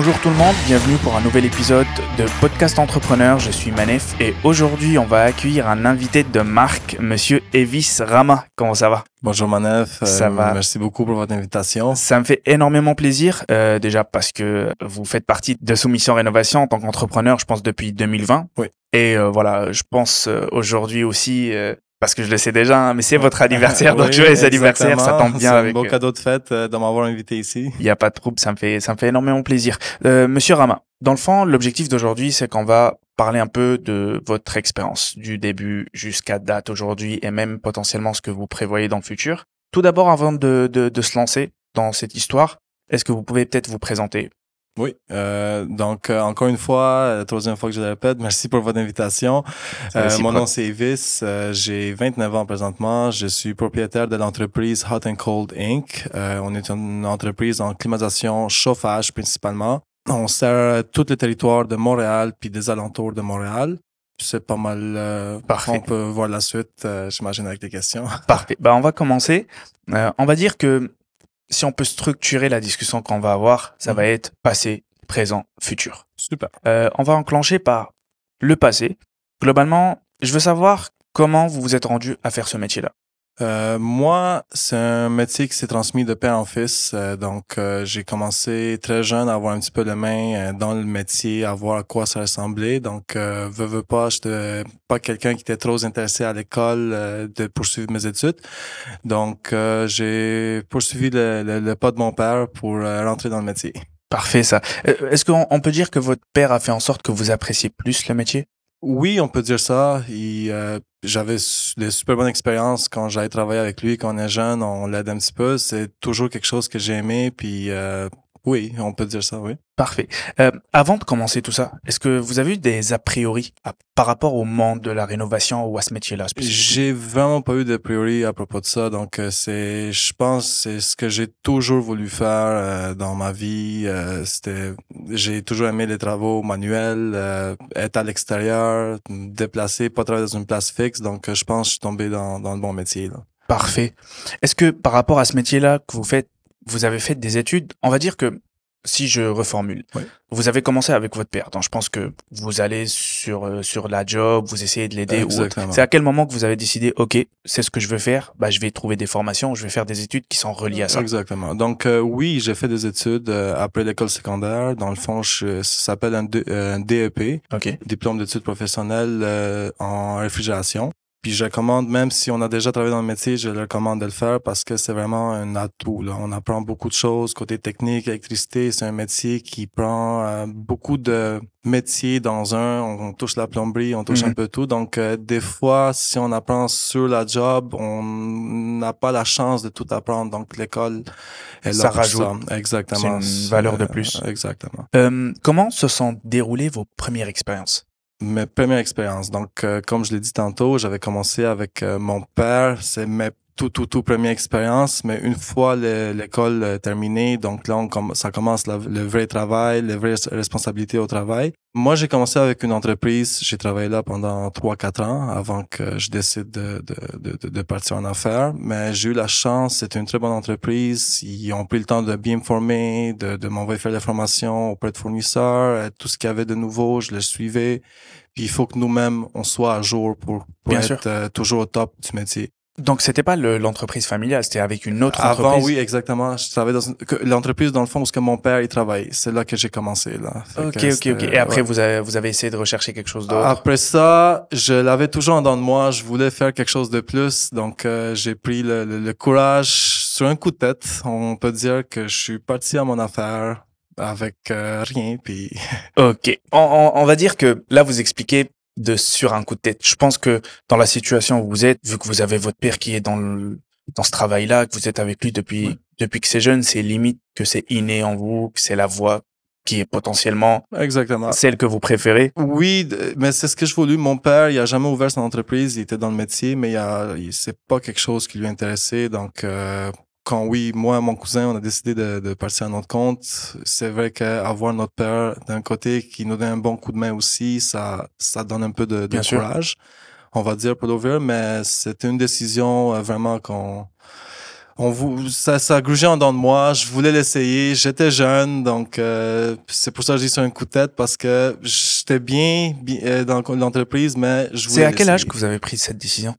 Bonjour tout le monde, bienvenue pour un nouvel épisode de Podcast Entrepreneur. Je suis Manef et aujourd'hui on va accueillir un invité de marque, Monsieur Evis Rama. Comment ça va? Bonjour Manef, Ça Euh, va. Merci beaucoup pour votre invitation. Ça me fait énormément plaisir, euh, déjà parce que vous faites partie de Soumission Rénovation en tant qu'entrepreneur, je pense depuis 2020. Oui. Et euh, voilà, je pense euh, aujourd'hui aussi, euh, parce que je le sais déjà, hein, mais c'est votre anniversaire, donc Oui, joyeux anniversaire, ça tombe bien C'est un beau euh, cadeau de fête euh, de m'avoir invité ici. Il n'y a pas de trouble, ça me fait, ça me fait énormément plaisir. Euh, Monsieur Rama, dans le fond, l'objectif d'aujourd'hui, c'est qu'on va parler un peu de votre expérience, du début jusqu'à date aujourd'hui, et même potentiellement ce que vous prévoyez dans le futur. Tout d'abord, avant de, de, de se lancer dans cette histoire, est-ce que vous pouvez peut-être vous présenter Oui, euh, donc euh, encore une fois, euh, troisième fois que je le répète, merci pour votre invitation. Euh, mon nom c'est Evis, euh, j'ai 29 ans présentement, je suis propriétaire de l'entreprise Hot and Cold Inc. Euh, on est une entreprise en climatisation, chauffage principalement. On sert tout le territoire de Montréal puis des alentours de Montréal. C'est pas mal. euh, Parfait. On peut voir la suite, euh, j'imagine, avec les questions. Parfait. Bah, on va commencer. Euh, on va dire que si on peut structurer la discussion qu'on va avoir, ça va être passé, présent, futur. Super. Euh, on va enclencher par le passé. Globalement, je veux savoir comment vous vous êtes rendu à faire ce métier-là. Euh, moi, c'est un métier qui s'est transmis de père en fils. Euh, donc, euh, j'ai commencé très jeune à avoir un petit peu la main euh, dans le métier, à voir à quoi ça ressemblait. Donc, euh, veux, veux pas, j'étais pas quelqu'un qui était trop intéressé à l'école de poursuivre mes études. Donc, j'ai poursuivi le, le, pas de mon père pour rentrer dans le métier. Parfait, ça. Est-ce qu'on on peut dire que votre père a fait en sorte que vous appréciez plus le métier? Oui, on peut dire ça. Euh, j'avais su- de super bonnes expériences quand j'allais travailler avec lui quand on est jeune, on l'aide un petit peu. C'est toujours quelque chose que j'ai aimé. Puis euh, oui, on peut dire ça, oui. Parfait. Euh, avant de commencer tout ça, est-ce que vous avez eu des a priori à- par rapport au monde de la rénovation ou à ce métier-là J'ai vraiment pas eu de priori à propos de ça. Donc euh, c'est, je pense, c'est ce que j'ai toujours voulu faire euh, dans ma vie. Euh, c'était, j'ai toujours aimé les travaux manuels, euh, être à l'extérieur, me déplacer, pas travailler dans une place fixe. Donc euh, je pense que je suis tombé dans, dans le bon métier. Là. Parfait. Est-ce que par rapport à ce métier-là que vous faites, vous avez fait des études On va dire que, si je reformule, vous avez commencé avec votre père. Donc je pense que vous allez sur, euh, sur la job, vous essayez de l'aider. ou autre. Exactement. C'est à quel moment que vous avez décidé, OK, c'est ce que je veux faire, bah, je vais trouver des formations, je vais faire des études qui sont reliées à ça? Exactement. Donc euh, oui, j'ai fait des études euh, après l'école secondaire. Dans le fond, je, ça s'appelle un, D- euh, un DEP, OK. diplôme d'études professionnelles euh, en réfrigération. Puis je recommande, même si on a déjà travaillé dans le métier, je le recommande de le faire parce que c'est vraiment un atout. Là. On apprend beaucoup de choses côté technique, électricité. C'est un métier qui prend euh, beaucoup de métiers dans un. On, touche la plomberie, on touche Mhm. un peu tout. Donc euh, des fois, si on apprend sur la job, on n'a pas la chance de tout apprendre. Donc l'école, elle Ça rajoute. ça. Exactement. C'est une valeur de Euh, plus. Exactement. Euh, comment se sont déroulées vos premières expériences? Mes premières expériences. Donc, euh, comme je l'ai dit tantôt, j'avais commencé avec euh, mon père. C'est mes tout, tout, tout première expérience. Mais une fois le- l'école euh, terminée, donc là, on ça commence la- le vrai travail, les vraies responsabilités au travail. Moi, j'ai commencé avec une entreprise. J'ai travaillé là pendant 3-4 ans avant que je décide de, de, de, de- partir en affaires. Mais j'ai eu la chance. C'était une très bonne entreprise. Ils ont pris le temps de bien me former, de, de m'envoyer faire des formations auprès de fournisseurs. Euh, Tout ce qu'il y avait de nouveau, je le suivais. Puis il faut que nous-mêmes, on soit à jour pour, être euh, toujours au top du métier. Donc c'était pas le- l'entreprise familiale, c'était avec une autre Avant, entreprise. oui, exactement. Je travaillais dans l'entreprise, dans le fond, où que mon père, il travaille. C'est là que j'ai commencé, là. Ok, ok, ok. Et après, ouais. vous, avez, vous avez essayé de rechercher quelque chose d'autre? Après ça, je l'avais toujours en dedans de moi. Je voulais faire quelque chose de plus. Donc, euh, j'ai pris le, le- le courage sur un coup de tête. On peut dire que je suis parti à mon affaire avec euh, rien. Puis, Ok. On, on- on va dire que là, vous expliquez de sur un coup de tête. Je pense que dans la situation où vous êtes, vu que vous avez votre père qui est dans le, dans ce travail-là, que vous êtes avec lui depuis, Ouais. depuis que c'est jeune, c'est limite que c'est inné en vous, que c'est la voix qui est potentiellement exactement. celle que vous préférez. Oui, mais c'est ce que je voulais. Mon père, il a jamais ouvert son entreprise. Il était dans le métier, mais il a, il- c'est pas quelque chose qui lui intéressait. Donc, euh, quand oui, moi et mon cousin, on a décidé de, de partir à notre compte, c'est vrai qu'avoir notre père d'un côté qui nous donne un bon coup de main aussi, ça, ça donne un peu de, de sûr. courage, on va dire, pour l'ouvrir, mais c'était une décision euh, vraiment qu'on, on vous, ça, ça grugeait en dedans de moi. Je voulais l'essayer. J'étais jeune, donc euh, c'est pour ça que j'ai sur un coup de tête parce que j'étais bien, bien euh, dans l'entreprise, mais je voulais. C'est à quel âge que vous avez pris cette décision?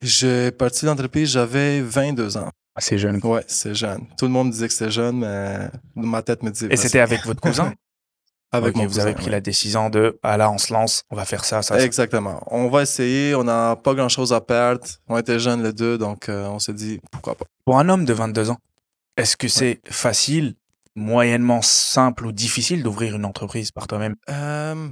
J'ai parti de l'entreprise, j'avais 22 ans. Ah, c'est jeune. Ouais, c'est jeune. Tout le monde disait que c'était jeune, mais ma tête me disait. Et c'était avec votre cousin? Avec Ok, mon vous avez pris ouais. la décision de ah là on se lance, on va faire ça, ça. ça. Exactement. On va essayer. On n'a pas grand chose à perdre. On était jeunes les deux, donc euh, on s'est dit pourquoi pas. Pour un homme de 22 ans, est-ce que c'est facile, moyennement simple ou difficile d'ouvrir une entreprise par toi-même? Euh,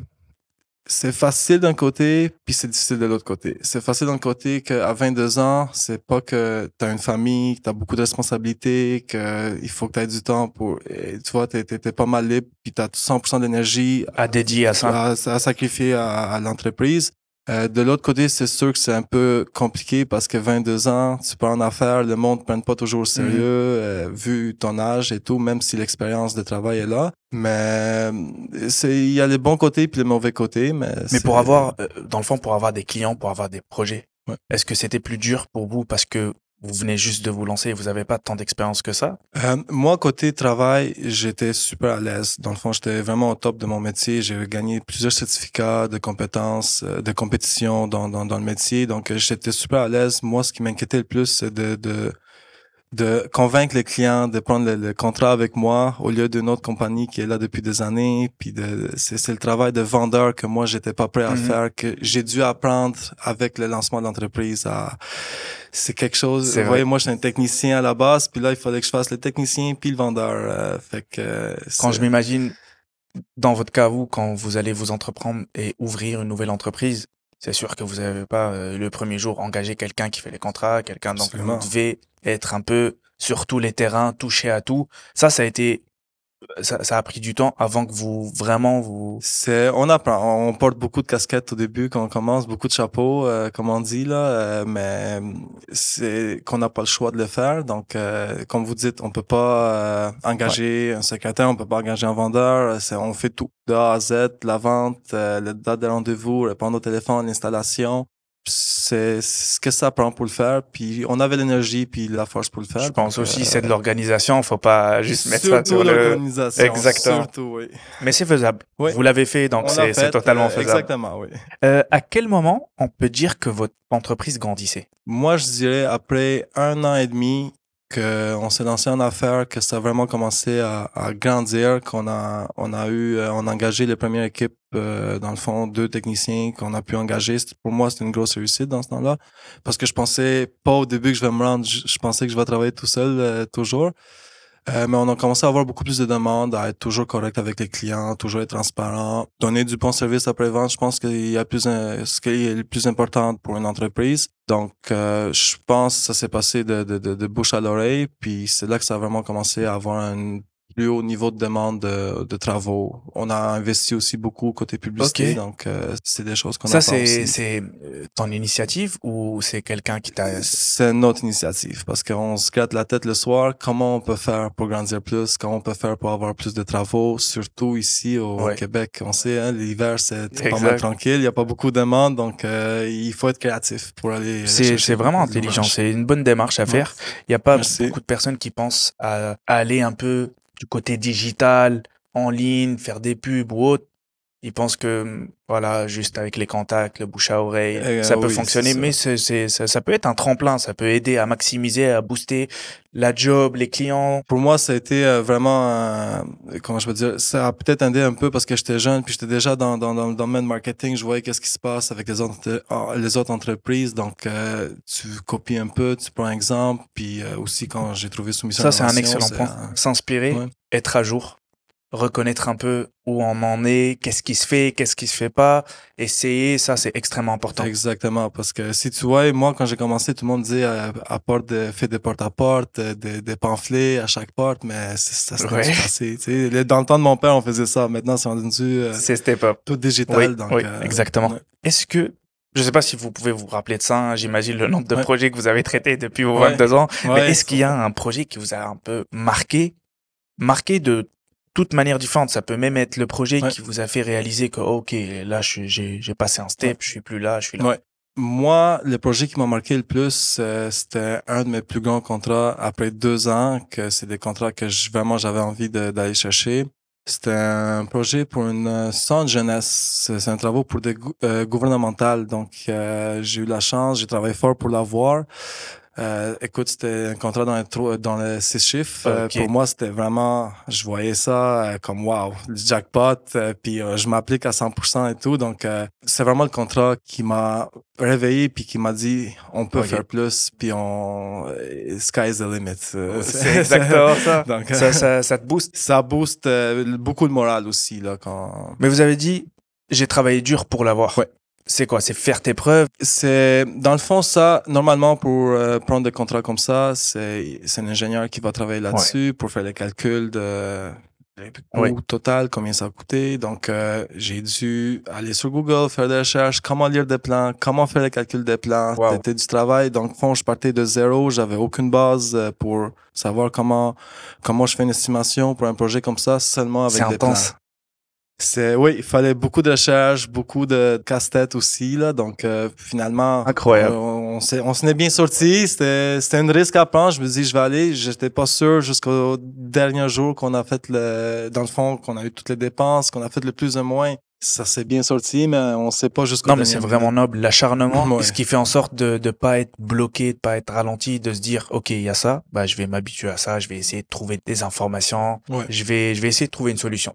c'est facile d'un côté, puis c'est difficile de l'autre côté. C'est facile d'un côté qu'à 22 ans, c'est pas que tu as une famille, que tu as beaucoup de responsabilités, qu'il faut que tu aies du temps pour... et tu vois, tu es, pas mal libre, puis tu as 100% d'énergie à dédier à ça à, à sacrifier à, à l'entreprise. Euh, de l'autre côté, c'est sûr que c'est un peu compliqué parce que 22 ans, tu pars en affaires, le monde ne prend pas toujours au sérieux, euh, vu ton âge et tout, même si l'expérience de travail est là. Mais euh, c'est il y a les bons côtés puis les mauvais côtés. Mais, Mais pour avoir, dans le fond, pour avoir des clients, pour avoir des projets, Ouais. est-ce que c'était plus dur pour vous parce que vous venez juste de vous lancer et vous n'avez pas tant d'expérience que ça Euh, moi, côté travail, j'étais super à l'aise. Dans le fond, j'étais vraiment au top de mon métier. J'ai gagné plusieurs certificats de compétences, euh, de compétition dans, dans, le métier. Donc, euh, j'étais super à l'aise. Moi, ce qui m'inquiétait le plus, c'est de, de convaincre les clients de prendre le, le contrat avec moi au lieu d'une autre compagnie qui est là depuis des années. Puis de, c'est, c'est le travail de vendeur que moi, j'étais pas prêt à Mhm. faire, que j'ai dû apprendre avec le lancement de l'entreprise à, c'est quelque chose. Vous voyez, moi, je suis un technicien à la base, puis là, il fallait que je fasse le technicien puis le vendeur. euh, fait que Quand je m'imagine, dans votre cas, vous, quand vous allez vous entreprendre et ouvrir une nouvelle entreprise, c'est sûr que vous n'avez pas euh, le premier jour engagé quelqu'un qui fait les contrats, quelqu'un donc Absolument. vous devez être un peu sur tous les terrains, toucher à tout. Ça, ça a été, ça, ça a pris du temps avant que vous vraiment vous. C'est, on apprend. On porte beaucoup de casquettes au début quand on commence, beaucoup de chapeaux, euh, comme on dit là, euh, mais c'est qu'on n'a pas le choix de le faire. Donc, euh, comme vous dites, on peut pas euh, engager un secrétaire, on peut pas engager un vendeur. C'est, on fait tout de A à Z, la vente, euh, le date de rendez-vous, répondre au téléphone, l'installation. C'est ce que ça prend pour le faire. Puis on avait l'énergie puis la force pour le faire. Je pense aussi euh, c'est de l'organisation. Faut pas juste mettre ça sur le. l'organisation. Exactement. Surtout, oui. Mais c'est faisable. Oui. Vous l'avez fait, donc c'est totalement euh, faisable. Exactement, oui. Euh, à quel moment on peut dire que votre entreprise grandissait? Moi, je dirais après un an et demi qu'on s'est lancé en affaires, que ça a vraiment commencé à, à grandir, qu'on a, on a eu, euh, on a engagé les premières équipes, euh, dans le fond, deux techniciens qu'on a pu engager. Pour moi, c'était une grosse réussite dans ce temps-là, parce que je pensais pas au début que je vais me rendre, je, je pensais que je vais travailler tout seul euh, toujours. Euh, mais on a commencé à avoir beaucoup plus de demandes, à être toujours correct avec les clients, toujours être transparent, donner du bon service après-vente. Je pense qu'il y a plus un- ce qui est le plus important pour une entreprise. Donc, euh, je pense que ça s'est passé de, de, de, de bouche à l'oreille, puis c'est là que ça a vraiment commencé à avoir un plus haut niveau de demande de, de travaux. On a investi aussi beaucoup côté publicité, donc euh, c'est des choses qu'on a Ça, c'est euh, ton initiative ou c'est quelqu'un qui t'a. C'est notre initiative parce qu'on se gratte la tête le soir. Comment on peut faire pour grandir plus? Comment on peut faire pour avoir plus de travaux? Surtout ici au Ouais. Québec. On sait, hein, l'hiver, c'est pas mal tranquille. Il n'y a pas beaucoup de demande. Donc, euh, il faut être créatif pour aller. C'est c'est vraiment intelligent. C'est une bonne démarche à Ouais. faire. Il n'y a pas Merci. beaucoup de personnes qui pensent à, à aller un peu du côté digital, en ligne, faire des pubs ou autre. Ils pensent que, voilà, juste avec les contacts, le bouche à oreille, Euh, ça peut oui, fonctionner, ça. mais c'est, c'est, ça, ça peut être un tremplin, ça peut aider à maximiser, à booster la job, les clients. Pour moi, ça a été euh, vraiment, euh, comment je peux dire, ça a peut-être aidé un peu parce que j'étais jeune, puis j'étais déjà dans, dans, dans le domaine marketing, je voyais qu'est-ce qui se passe avec les autres, euh, les autres entreprises, donc euh, tu copies un peu, tu prends un exemple, puis euh, aussi quand j'ai trouvé soumission Ça, c'est un excellent point. un- S'inspirer, Ouais. être à jour, reconnaître un peu où on en est, qu'est-ce qui se fait, qu'est-ce qui se fait pas, essayer, ça, c'est extrêmement important. Exactement, parce que si tu vois, moi, quand j'ai commencé, tout le monde disait, euh, apporte de, fais des porte-à-porte, euh, des, des pamphlets à chaque porte, mais c'est- ça s'est Ouais. passé. Tu sais, le- dans le temps de mon père, on faisait ça. Maintenant, c'est rendu euh, C'est step up. tout digital. Oui, donc, oui, euh, exactement. ouais. Est-ce que, je sais pas si vous pouvez vous rappeler de ça, hein, j'imagine le nombre de Ouais. projets que vous avez traités depuis vos Ouais. 22 ans, Ouais, mais est-ce qu'il y a un projet qui vous a un peu marqué, marqué de toute manière différente Ça peut même être le projet Ouais. qui vous a fait réaliser que, ok, là, j'ai passé un step, je suis plus là, je suis là. Ouais. Moi, le projet qui m'a marqué le plus, euh, c'était un de mes plus grands contrats après deux ans, que c'est des contrats que je, vraiment j'avais envie d'aller chercher. C'était un projet pour une euh, centre jeunesse. C'est un travail pour des euh, gouvernementales. Donc, euh, j'ai eu la chance, j'ai travaillé fort pour l'avoir. Euh, écoute, c'était un contrat dans, les, dans les six chiffres. Euh, pour moi, c'était vraiment, je voyais ça euh, comme wow, le jackpot. puis je m'applique à 100% et tout. Donc, c'est vraiment le contrat qui m'a réveillé puis qui m'a dit, on peut faire plus. Puis on, sky's the limit. c'est exactement ça. Donc, ça, ça. Ça te booste? Ça booste beaucoup le moral aussi là quand. Mais vous avez dit, j'ai travaillé dur pour l'avoir. Ouais. C'est quoi? C'est faire tes preuves? C'est dans le fond ça. Normalement, pour euh, prendre des contrats comme ça, c'est c'est un ingénieur qui va travailler là-dessus pour faire les calculs de coût total, combien ça a coûté. Donc, euh, j'ai dû aller sur Google, faire des recherches, comment lire des plans, comment faire les calculs des plans. C'était du travail. Donc, fond, je partais de zéro. J'avais aucune base euh, pour savoir comment comment je fais une estimation pour un projet comme ça seulement avec des intense. plans. C'est oui, il fallait beaucoup de recherches, beaucoup de casse-tête aussi là. Donc euh, finalement, incroyable. On, on s'est on s'en est bien sorti. C'était c'était un risque à prendre. Je me dis je vais aller. J'étais pas sûr jusqu'au dernier jour qu'on a fait le dans le fond qu'on a eu toutes les dépenses, qu'on a fait le plus ou moins. Ça s'est bien sorti, mais on sait pas jusqu'au. Non, mais c'est vraiment noble l'acharnement, ce qui fait en sorte de de pas être bloqué, de pas être ralenti, de se dire ok il y a ça, bah je vais m'habituer à ça, je vais essayer de trouver des informations, je vais je vais essayer de trouver une solution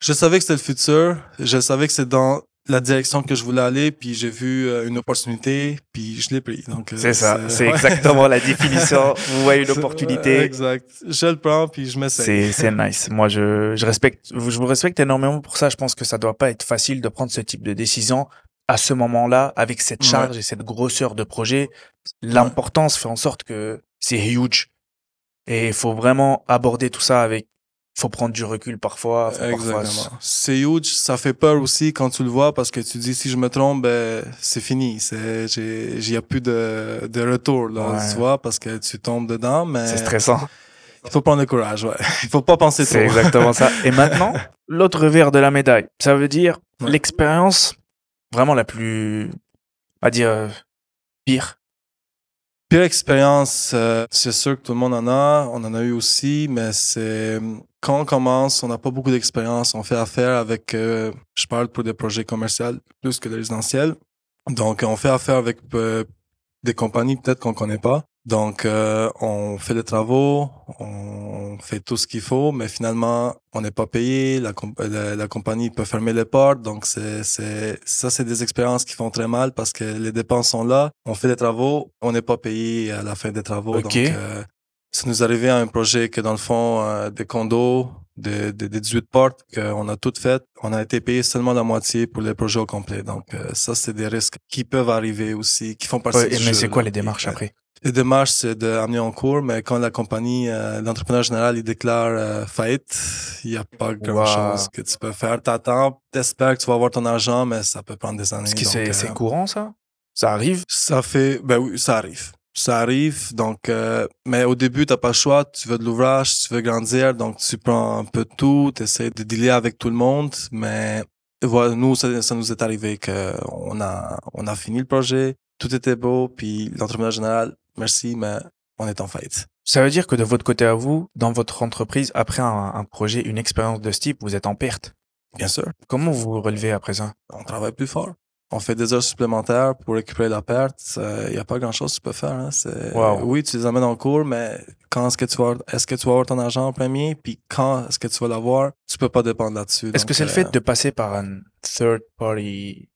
je savais que c'était le futur. Je savais que c'est dans la direction que je voulais aller, puis j'ai vu euh, une opportunité, puis je l'ai pris. Donc euh, c'est ça, c'est exactement la définition. Vous voyez une opportunité. Exact. Je le prends, puis je m'essaie. C'est c'est nice. Moi, je je respecte, je vous respecte énormément pour ça. Je pense que ça doit pas être facile de prendre ce type de décision à ce moment-là, avec cette charge et cette grosseur de projet. L'importance fait en sorte que c'est huge. Et il faut vraiment aborder tout ça avec faut prendre du recul parfois. Exactement. C'est huge, ça fait peur aussi quand tu le vois parce que tu dis si je me trompe, ben c'est fini, c'est j'ai y a plus de de retour là, tu vois parce que tu tombes dedans mais C'est stressant. Il faut prendre le courage, ouais. Il faut pas penser trop. C'est exactement ça. Et maintenant, l'autre verre de la médaille, ça veut dire l'expérience vraiment la plus à dire euh, pire Pire expérience, euh, c'est sûr que tout le monde en a, on en a eu aussi, mais c'est quand on commence, on n'a pas beaucoup d'expérience, on fait affaire avec, euh, je parle pour des projets commerciaux plus que des résidentiels, donc on fait affaire avec euh, des compagnies peut-être qu'on connaît pas. Donc, euh, on fait les travaux, on fait tout ce qu'il faut, mais finalement, on n'est pas payé. La, la, compagnie peut fermer les portes. Donc, c'est, c'est, ça, c'est des expériences qui font très mal parce que les dépenses sont là. On fait les travaux, on n'est pas payé à la fin des travaux. Donc, euh, ça nous arrivait à un projet que dans le fond, euh, des condos, des, des, 18 portes qu'on a toutes faites. On a été payé seulement la moitié pour les projets au complet. Donc, ça, c'est des risques qui peuvent arriver aussi, qui font partie ouais, Mais c'est quoi les démarches après? Les démarches, c'est d'amener en cours, mais quand la compagnie, euh, l'entrepreneur général, il déclare euh, faillite, il n'y a pas grand-chose que tu peux faire. T'attends, t'espères que tu vas avoir ton argent, mais ça peut prendre des années. Est-ce que c'est euh, courant, ça? Ça arrive? Ça fait, ben oui, ça arrive. Ça arrive, donc, euh, mais au début, t'as pas le choix, tu veux de l'ouvrage, tu veux grandir, donc tu prends un peu de tout, tu essaies de dealer avec tout le monde, mais voilà, nous, ça, ça nous est arrivé que on a, on a fini le projet, tout était beau, puis l'entrepreneur général, merci, mais on est en faillite. Ça veut dire que de votre côté à vous, dans votre entreprise, après un, projet, une expérience de ce type, vous êtes en perte? Bien sûr. Comment vous vous relevez après ça? On travaille plus fort. On fait des heures supplémentaires pour récupérer la perte. Il n'y a pas grand-chose que tu peux faire. Hein. Oui, tu les amènes en cours, mais quand est-ce que tu vas, est-ce que tu vas avoir ton argent en premier, puis quand est-ce que tu vas l'avoir, tu peux pas dépendre là-dessus. Est-ce que c'est le fait euh, de passer par un third party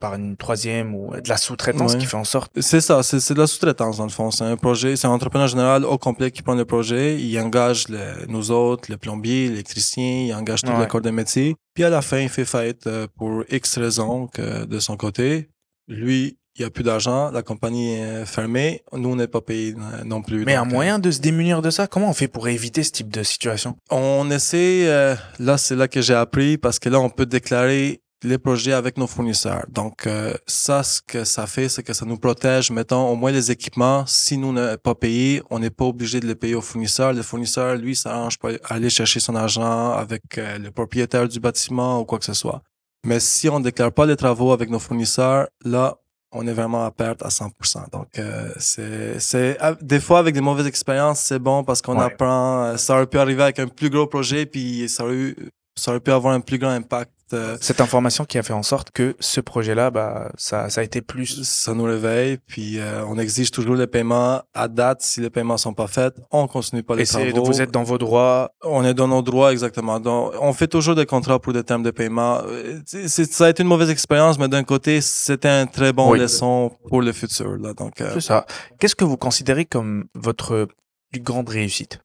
par une troisième ou de la sous-traitance qui fait en sorte. C'est ça, c'est de la sous-traitance dans le fond. C'est un projet, c'est un entrepreneur général au complet qui prend le projet, il engage nous autres, le plombier, l'électricien, il engage tout le corps de métier. Puis à la fin, il fait faillite euh, pour X raisons que de son côté. Lui, il n'y a plus d'argent, la compagnie est fermée, nous on n'est pas payé euh, non plus. Mais un moyen de se démunir de ça, comment on fait pour éviter ce type de situation? On essaie, euh, là c'est là que j'ai appris parce que là on peut déclarer les projets avec nos fournisseurs. Donc euh, ça, ce que ça fait, c'est que ça nous protège, mettons, au moins les équipements. Si nous n'est pas payé, on n'est pas obligé de les payer au fournisseur. Le fournisseur, lui, s'arrange pas aller chercher son argent avec euh, le propriétaire du bâtiment ou quoi que ce soit. Mais si on déclare pas les travaux avec nos fournisseurs, là, on est vraiment à perte à 100%. Donc, euh, c'est, c'est, des fois, avec des mauvaises expériences, c'est bon parce qu'on Ouais. apprend. euh, Ça aurait pu arriver avec un plus gros projet, puis ça aurait, eu- ça aurait pu avoir un plus grand impact. euh, Cette information qui a fait en sorte que ce projet-là, bah, ça, ça a été plus. ça nous réveille, puis euh, on exige toujours les paiements à date. Si les paiements sont pas faits, on continue pas les c'est, travaux. vous êtes dans vos droits. On est dans nos droits, exactement. Donc, on fait toujours des contrats pour des termes de paiement. Euh, ça a été une mauvaise expérience, mais d'un côté, c'était un très bon Oui. leçon pour le futur. Là. Donc, euh, C'est ça. Qu'est-ce que vous considérez comme votre plus grande réussite?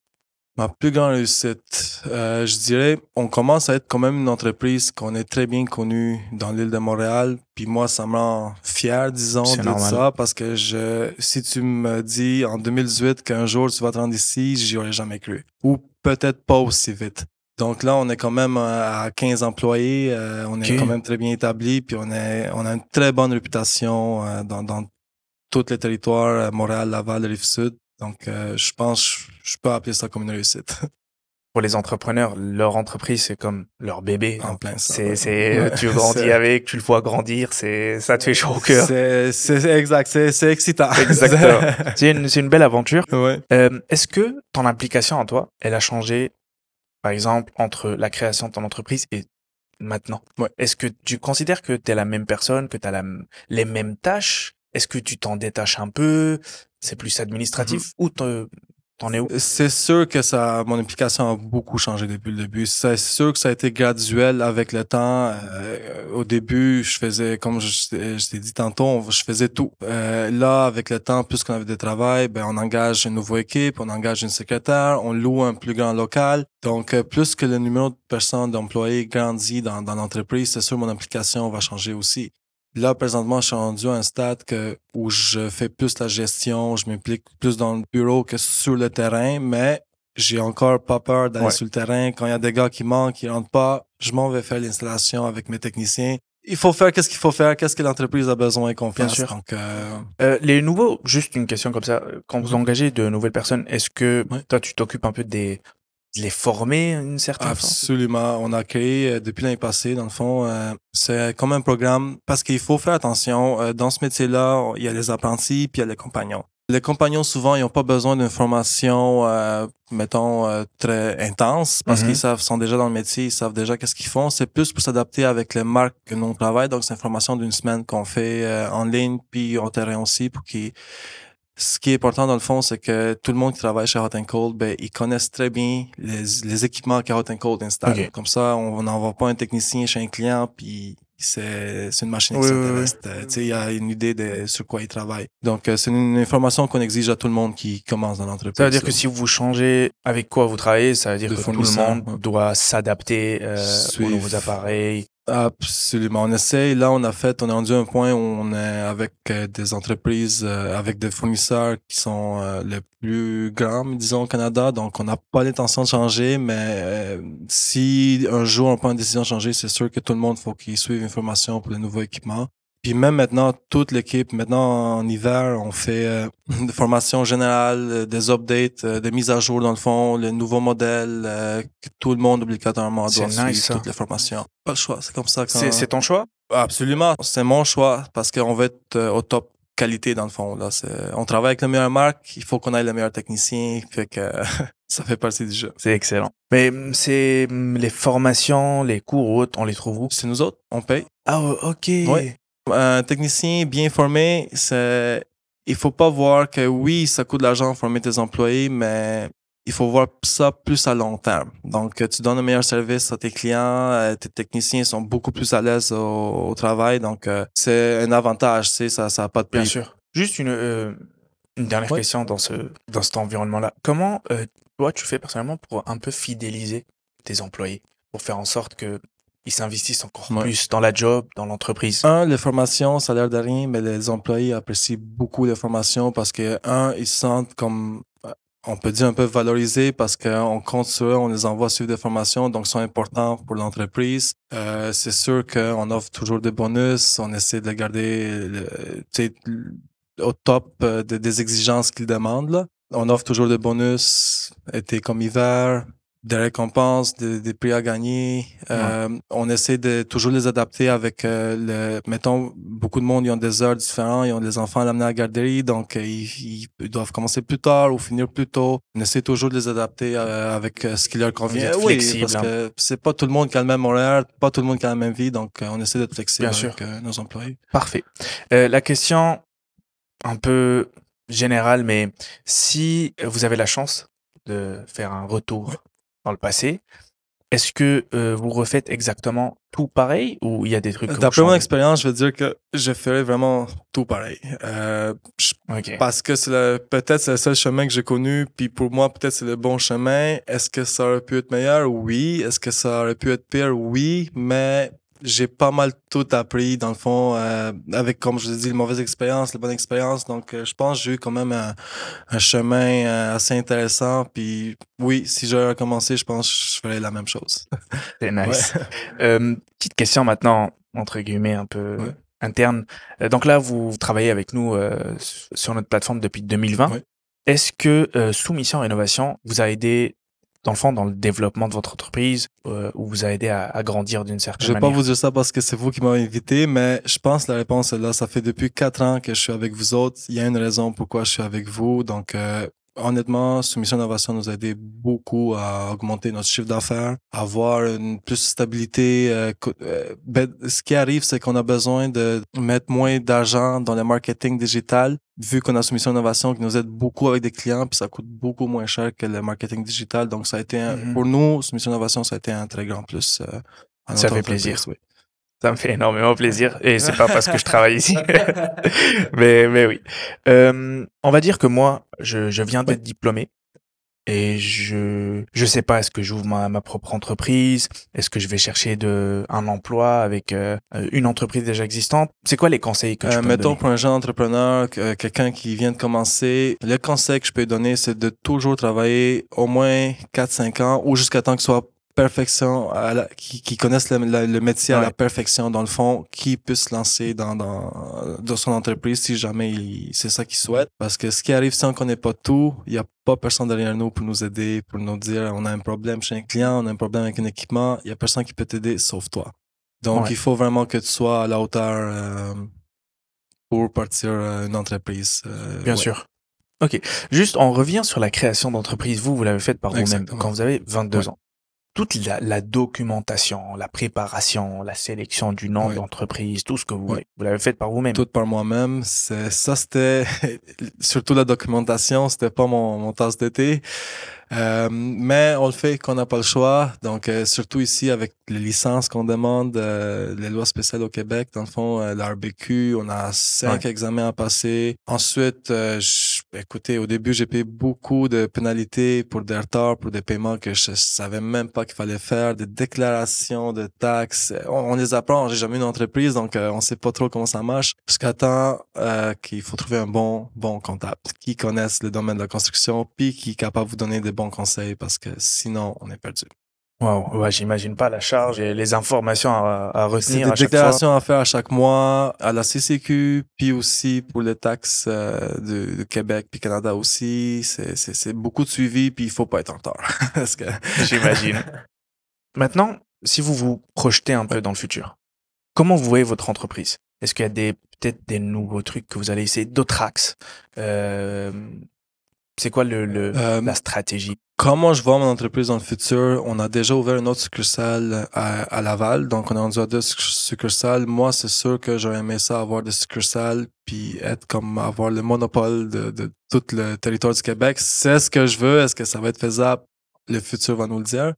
Ma plus grande réussite, euh, je dirais, on commence à être quand même une entreprise qu'on est très bien connue dans l'île de Montréal. Puis moi, ça me rend fier, disons, de normal. ça, parce que je, si tu me dis en 2018 qu'un jour tu vas te rendre ici, j'y aurais jamais cru. Ou peut-être pas aussi vite. Donc là, on est quand même euh, à 15 employés, euh, on est quand même très bien établi, puis on est, on a une très bonne réputation euh, dans, dans tous les territoires, Montréal, Laval, Rive-Sud. Donc, euh, je pense, je, peux appeler ça comme une réussite. Pour les entrepreneurs, leur entreprise, c'est comme leur bébé. en plein ça. C'est, c'est, Ouais, tu grandis avec, tu le vois grandir, c'est, ça te fait chaud au cœur. C'est, c'est exact, c'est, c'est excitant. Exactement. C'est une, c'est une belle aventure. ouais. Euh, est-ce que ton implication en toi, elle a changé, par exemple, entre la création de ton entreprise et maintenant? Ouais. Est-ce que tu considères que tu es la même personne, que tu as les mêmes tâches? Est-ce que tu t'en détaches un peu? C'est plus administratif Ou te- t'en es où? C'est sûr que ça, mon implication a beaucoup changé depuis le début. C'est sûr que ça a été graduel avec le temps. Euh, au début, je faisais, comme je, t'ai dit tantôt, je faisais tout. Euh, là, avec le temps, plus qu'on avait de travail, ben, on engage une nouvelle équipe, on engage une secrétaire, on loue un plus grand local. Donc, euh, plus que le numéro de personnes, d'employés grandit dans, dans l'entreprise, c'est sûr mon implication va changer aussi. Là, présentement, je suis rendu à un stade que, où je fais plus la gestion, je m'implique plus dans le bureau que sur le terrain, mais j'ai encore pas peur d'aller Ouais. sur le terrain. Quand il y a des gars qui manquent, qui rentrent pas, je m'en vais faire l'installation avec mes techniciens. Il faut faire qu'est-ce qu'il faut faire, qu'est-ce que l'entreprise a besoin qu'on Bien fasse. sûr. Donc, euh, Euh, les nouveaux, juste une question comme ça, quand vous engagez de nouvelles personnes, est-ce que Ouais. toi tu t'occupes un peu des, de les former une certaine façon? Absolument. On a créé euh, depuis l'année passée, dans le fond, euh, c'est comme un programme parce qu'il faut faire attention. euh, dans ce métier-là, il y a les apprentis puis il y a les compagnons. Les compagnons, souvent, ils n'ont pas besoin d'une formation, euh, mettons, euh, très intense parce Mhm. qu'ils savent, sont déjà dans le métier, ils savent déjà qu'est-ce qu'ils font. C'est plus pour s'adapter avec les marques que nous on travaille. Donc, c'est une formation d'une semaine qu'on fait euh, en ligne puis au terrain aussi pour qu'ils ce qui est important dans le fond, c'est que tout le monde qui travaille chez Hot and Cold, ben, ils connaissent très bien les, les équipements que Hot and Cold installe. Comme ça, on n'envoie pas un technicien chez un client puis c'est une machine Tu sais, il y a une idée de sur quoi il travaille. Donc, euh, c'est une information qu'on exige à tout le monde qui commence dans l'entreprise. Ça veut dire que si vous changez avec quoi vous travaillez, ça veut dire De que tout le monde ouais. doit s'adapter euh, aux nouveaux appareils. Absolument. On essaye. Là, on a fait, on est rendu à un point où on est avec euh, des entreprises, euh, avec des fournisseurs qui sont euh, les plus grands, disons, au Canada. Donc, on n'a pas l'intention de changer, mais euh, si un jour on prend une décision de changer, c'est sûr que tout le monde faut qu'il suive une formation pour les nouveaux équipements. Puis même maintenant, toute l'équipe, maintenant en hiver, on fait euh, des formations générales, euh, des updates, euh, des mises à jour dans le fond, les nouveaux modèles, euh, que tout le monde obligatoirement doit nice, suivre ça. toutes les formations. Pas le choix, c'est comme ça. Quand... C'est c'est ton choix? Absolument, c'est mon choix parce qu'on veut être au top qualité dans le fond. Là, c'est, on travaille avec la meilleure marque, il faut qu'on ait le meilleur technicien, fait que ça fait partie du jeu. C'est excellent. Mais hum, c'est hum, les formations, les cours autres, on les trouve où? C'est nous autres, on paye. Ah ok. Ouais. Un technicien bien formé, c'est, il faut pas voir que oui, ça coûte de l'argent de former tes employés, mais il faut voir ça plus à long terme. Donc, tu donnes un meilleur service à tes clients, euh, tes techniciens sont beaucoup plus à l'aise au, au travail, donc euh, c'est un avantage, tu sais, ça, ça a pas de prix. Bien sûr. Juste une, euh, une dernière question dans, ce, dans cet environnement-là. Comment euh, toi, tu fais personnellement pour un peu fidéliser tes employés, pour faire en sorte que ils s'investissent encore Ouais. plus dans la job, dans l'entreprise Un, les formations, ça a l'air de rien, mais les employés apprécient beaucoup les formations parce que, un, ils se sentent comme, euh, on peut dire un peu valorisés parce qu'on compte sur eux, on les envoie suivre des formations, donc sont importants pour l'entreprise. Euh, c'est sûr qu'on offre toujours des bonus, on essaie de garder le- au top euh, de- des exigences qu'ils demandent. Là. On offre toujours des bonus, été comme hiver, des récompenses, des, des prix à gagner. Euh, On essaie de toujours les adapter avec euh, le. Mettons, beaucoup de monde ils ont des heures différentes, ils ont des enfants à l'amener à la garderie, donc euh, ils, ils, doivent commencer plus tard ou finir plus tôt. On essaie toujours de les adapter euh, avec ce qui leur convient. Oui, flexible, parce hein. que c'est pas tout le monde qui a le même horaire, pas tout le monde qui a la même vie, donc on essaie d'être flexible Bien avec sûr. nos employés. Parfait. la question un peu générale, mais si vous avez la chance de faire un retour dans le passé, est-ce que euh, vous refaites exactement tout pareil ou il y a des trucs D'après mon expérience, je veux dire que je ferais vraiment tout pareil. Euh, je- parce que c'est peut-être c'est le seul chemin que j'ai connu, puis pour moi peut-être c'est le bon chemin. Est-ce que ça aurait pu être meilleur? Oui. Est-ce que ça aurait pu être pire? Oui. Mais j'ai pas mal tout appris dans le fond euh, avec comme je l'ai dit, la mauvaise expérience, la bonne expérience. Donc euh, je pense que j'ai eu quand même un, un chemin euh, assez intéressant. Puis oui, si j'aurais recommencé, je pense que je ferais la même chose. C'est nice. Euh, petite question maintenant, entre guillemets, un peu Ouais. interne. Euh, Donc là, vous travaillez avec nous euh, sur notre plateforme depuis 2020. Ouais. Est-ce que euh, Soumission Rénovation vous a aidé, dans le fond, dans le développement de votre entreprise euh, ou vous a aidé à, à grandir d'une certaine Je vais pas manière vous dire ça parce que c'est vous qui m'avez invité, mais je pense que la réponse est là. Ça fait depuis quatre ans que je suis avec vous autres. Il y a une raison pourquoi je suis avec vous. Donc, euh, honnêtement, Soumission Innovation nous a aidé beaucoup à augmenter notre chiffre d'affaires, avoir une plus de stabilité. euh, euh, ben, ce qui arrive, c'est qu'on a besoin de mettre moins d'argent dans le marketing digital, vu qu'on a Soumission Innovation qui nous aide beaucoup avec des clients, puis ça coûte beaucoup moins cher que le marketing digital. Donc, ça a été, un- Mhm. pour nous, Soumission Innovation, ça a été un très grand plus. euh, à Ça fait plaisir. oui. Ça me fait énormément plaisir et c'est pas parce que je travaille ici. mais, mais oui. Euh, on va dire que moi, je, je viens d'être diplômé et je je sais pas est-ce que j'ouvre ma, ma propre entreprise, est-ce que je vais chercher de un emploi avec euh, une entreprise déjà existante? C'est quoi les conseils que tu Euh, peux me mettons pour un jeune entrepreneur, euh, quelqu'un qui vient de commencer, le conseil que je peux donner, c'est de toujours travailler au moins 4-5 ans ou jusqu'à temps que ce soit perfection, à la- qui, qui connaissent le, le- le métier à la perfection, dans le fond, qui puisse se lancer dans, dans, dans son entreprise si jamais c'est ça qu'il souhaite. Parce que ce qui arrive, si on connaît pas tout, il y a pas personne derrière nous pour nous aider, pour nous dire on a un problème chez un client, on a un problème avec un équipement, il y a personne qui peut t'aider sauf toi. Donc, Ouais. il faut vraiment que tu sois à la hauteur euh, pour partir euh, une entreprise. euh, Bien ouais. sûr. Ok. Juste, on revient sur la création d'entreprise. Vous, vous l'avez faite par vous-même quand vous avez 22 Ouais. ans. Toute la, la documentation, la préparation, la sélection du nom d'entreprise, tout ce que vous vous l'avez faite par vous-même. Tout par moi-même. C'est, ça, c'était, surtout la documentation, c'était pas mon, mon tasse d'été. Euh, mais on le fait quand on n'a pas le choix. Donc, euh, surtout ici, avec les licences qu'on demande, euh, les lois spéciales au Québec, dans le fond, euh, l'ARBQ, on a cinq examens à passer. Ensuite, euh, je- écoutez, au début, j'ai payé beaucoup de pénalités pour des retards, pour des paiements que je savais même pas qu'il fallait faire, des déclarations de taxes. On, on les apprend. J'ai jamais une entreprise, donc euh, on sait pas trop comment ça marche. Jusqu'à temps euh, qu'il faut trouver un bon, bon comptable qui connaisse le domaine de la construction, puis qui est capable de vous donner des bons conseils, parce que sinon, on est perdu. Wow, ouais, j'imagine pas la charge et les informations à, à C'est retenir des à chaque fois. déclarations à faire à chaque mois à la CCQ, puis aussi pour les taxes euh, de, de Québec puis Canada aussi. C'est, c'est, c'est beaucoup de suivi, puis il faut pas être en retard. Parce que J'imagine. Maintenant, si vous vous projetez un peu dans le futur, comment vous voyez votre entreprise? Est-ce qu'il y a des peut-être des nouveaux trucs que vous allez essayer, d'autres axes? Euh, C'est quoi le, le Euh, la stratégie? Comment je vois mon entreprise dans le futur? On a déjà ouvert une autre succursale à, à Laval, donc on est rendu à deux succ- succursales. Moi, c'est sûr que j'aurais aimé ça avoir des succursales, puis être comme avoir le monopole de, de tout le territoire du Québec. C'est ce que je veux. Est-ce que ça va être faisable? Le futur va nous le dire.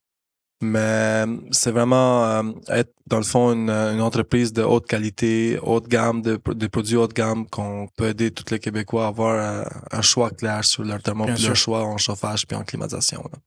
Mais c'est vraiment euh, être, dans le fond, une, une entreprise de haute qualité, haute gamme, de, de produits haute gamme qu'on peut aider tous les Québécois à avoir euh, un choix clair sur leur thermo, Bien puis sûr. leur choix en chauffage puis en climatisation. là.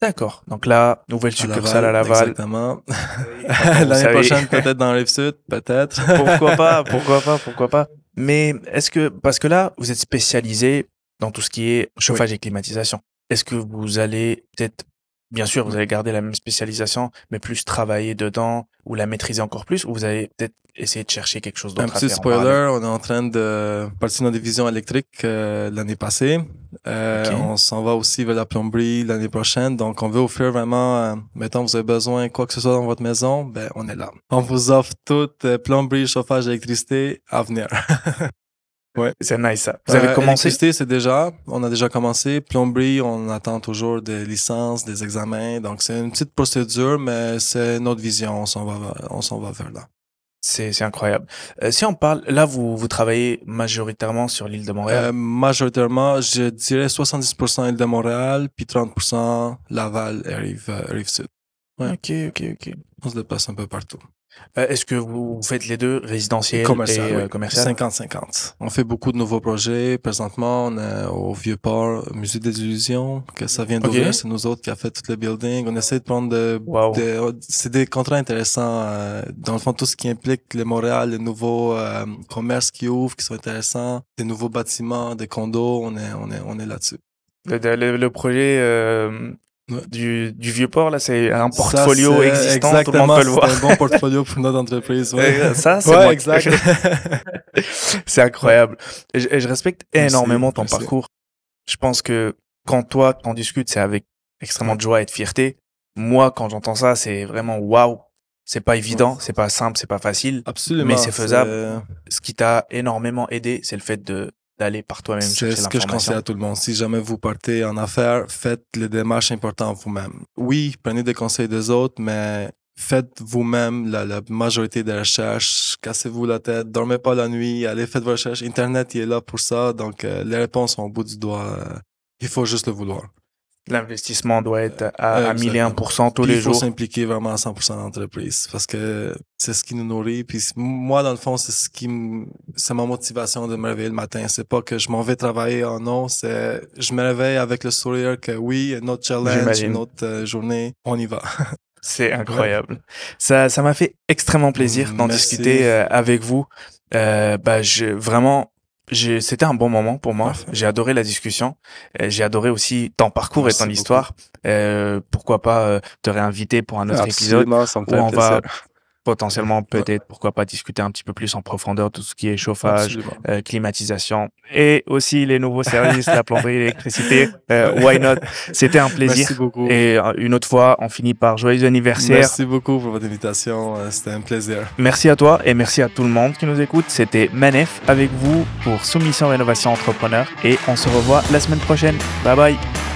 D'accord. Donc là, nouvelle succursale à Laval. Exactement. L'année prochaine, peut-être dans Rive-Sud, peut-être. pourquoi pas, pourquoi pas, pourquoi pas. Mais est-ce que, parce que là, vous êtes spécialisé dans tout ce qui est chauffage et climatisation. Est-ce que vous allez peut-être bien sûr, vous allez garder la même spécialisation, mais plus travailler dedans ou la maîtriser encore plus, ou vous allez peut-être essayer de chercher quelque chose d'autre Un petit spoiler, on est en train de partir dans la division électrique euh, l'année passée. Euh, On s'en va aussi vers la plomberie l'année prochaine. Donc, on veut offrir vraiment, euh, mettons, vous avez besoin quoi que ce soit dans votre maison, ben, on est là. On vous offre toute euh, plomberie, chauffage, électricité à venir. Ouais. C'est nice ça. Vous avez euh, commencé? c'est déjà, on a déjà commencé. Plomberie, on attend toujours des licences, des examens. Donc, c'est une petite procédure, mais c'est notre vision. On s'en va, on s'en va vers là. C'est, c'est incroyable. Euh, si on parle, là, vous, vous travaillez majoritairement sur l'île de Montréal? Euh, majoritairement, je dirais 70% île de Montréal, puis 30% Laval et Rive, euh, Rive Sud. Ouais. Ok, ok, ok. On se déplace un peu partout. Euh, est-ce que vous faites les deux, résidentiel commercial, et euh, commercial? 50-50. On fait beaucoup de nouveaux projets. Présentement, on est au Vieux-Port, Musée des Illusions, que ça vient d'ouvrir. C'est nous autres qui a fait tout le building. On essaie de prendre de... c'est des contrats intéressants. Euh, dans le fond, tout ce qui implique le Montréal, les nouveaux euh, commerces qui ouvrent, qui sont intéressants, des nouveaux bâtiments, des condos, on est, on est, on est là-dessus. Le, le, projet du, du vieux port là c'est un portfolio existant tout le monde peut le voir. c'est un bon portfolio pour notre entreprise ouais. ça c'est ouais, exact. C'est incroyable. Et je, respecte énormément ton parcours. Je pense que quand toi t'en discutes c'est avec extrêmement de joie et de fierté. Moi quand j'entends ça c'est vraiment waouh. C'est pas évident, c'est pas simple, c'est pas facile, Absolument, mais c'est faisable. Ce qui t'a énormément aidé, c'est le fait de d'aller par toi-même chercher C'est ce que je conseille à tout le monde. Si jamais vous partez en affaires, faites les démarches importantes vous-même. Oui, prenez des conseils des autres, mais faites vous-même la, majorité des recherches. Cassez-vous la tête, dormez pas la nuit, allez faites vos recherches. Internet, il est là pour ça, donc euh, les réponses sont au bout du doigt. il faut juste le vouloir. L'investissement doit être à, à 1001% tous les jours. Il faut s'impliquer vraiment à 100% dans l'entreprise parce que c'est ce qui nous nourrit. Puis moi, dans le fond, c'est ce qui c'est ma motivation de me réveiller le matin. C'est pas que je m'en vais travailler, oh non, c'est, je me réveille avec le sourire que oui, notre challenge, notre euh, journée, on y va. c'est incroyable. Ça, ça m'a fait extrêmement plaisir d'en discuter euh, avec vous. Euh, bah, je, vraiment, c'était un bon moment pour moi. J'ai adoré la discussion. Euh, j'ai adoré aussi ton parcours et ton histoire. Euh, pourquoi pas euh, te réinviter pour un autre épisode où on va potentiellement peut-être pourquoi pas discuter un petit peu plus en profondeur tout ce qui est chauffage, euh, climatisation et aussi les nouveaux services, la plomberie, l'électricité. Euh, why not? C'était un plaisir. Merci beaucoup. Et euh, une autre fois, on finit par joyeux anniversaire. Merci beaucoup pour votre invitation. C'était un plaisir. Merci à toi et merci à tout le monde qui nous écoute. C'était Manef avec vous pour Soumission Rénovation Entrepreneur et on se revoit la semaine prochaine. Bye bye.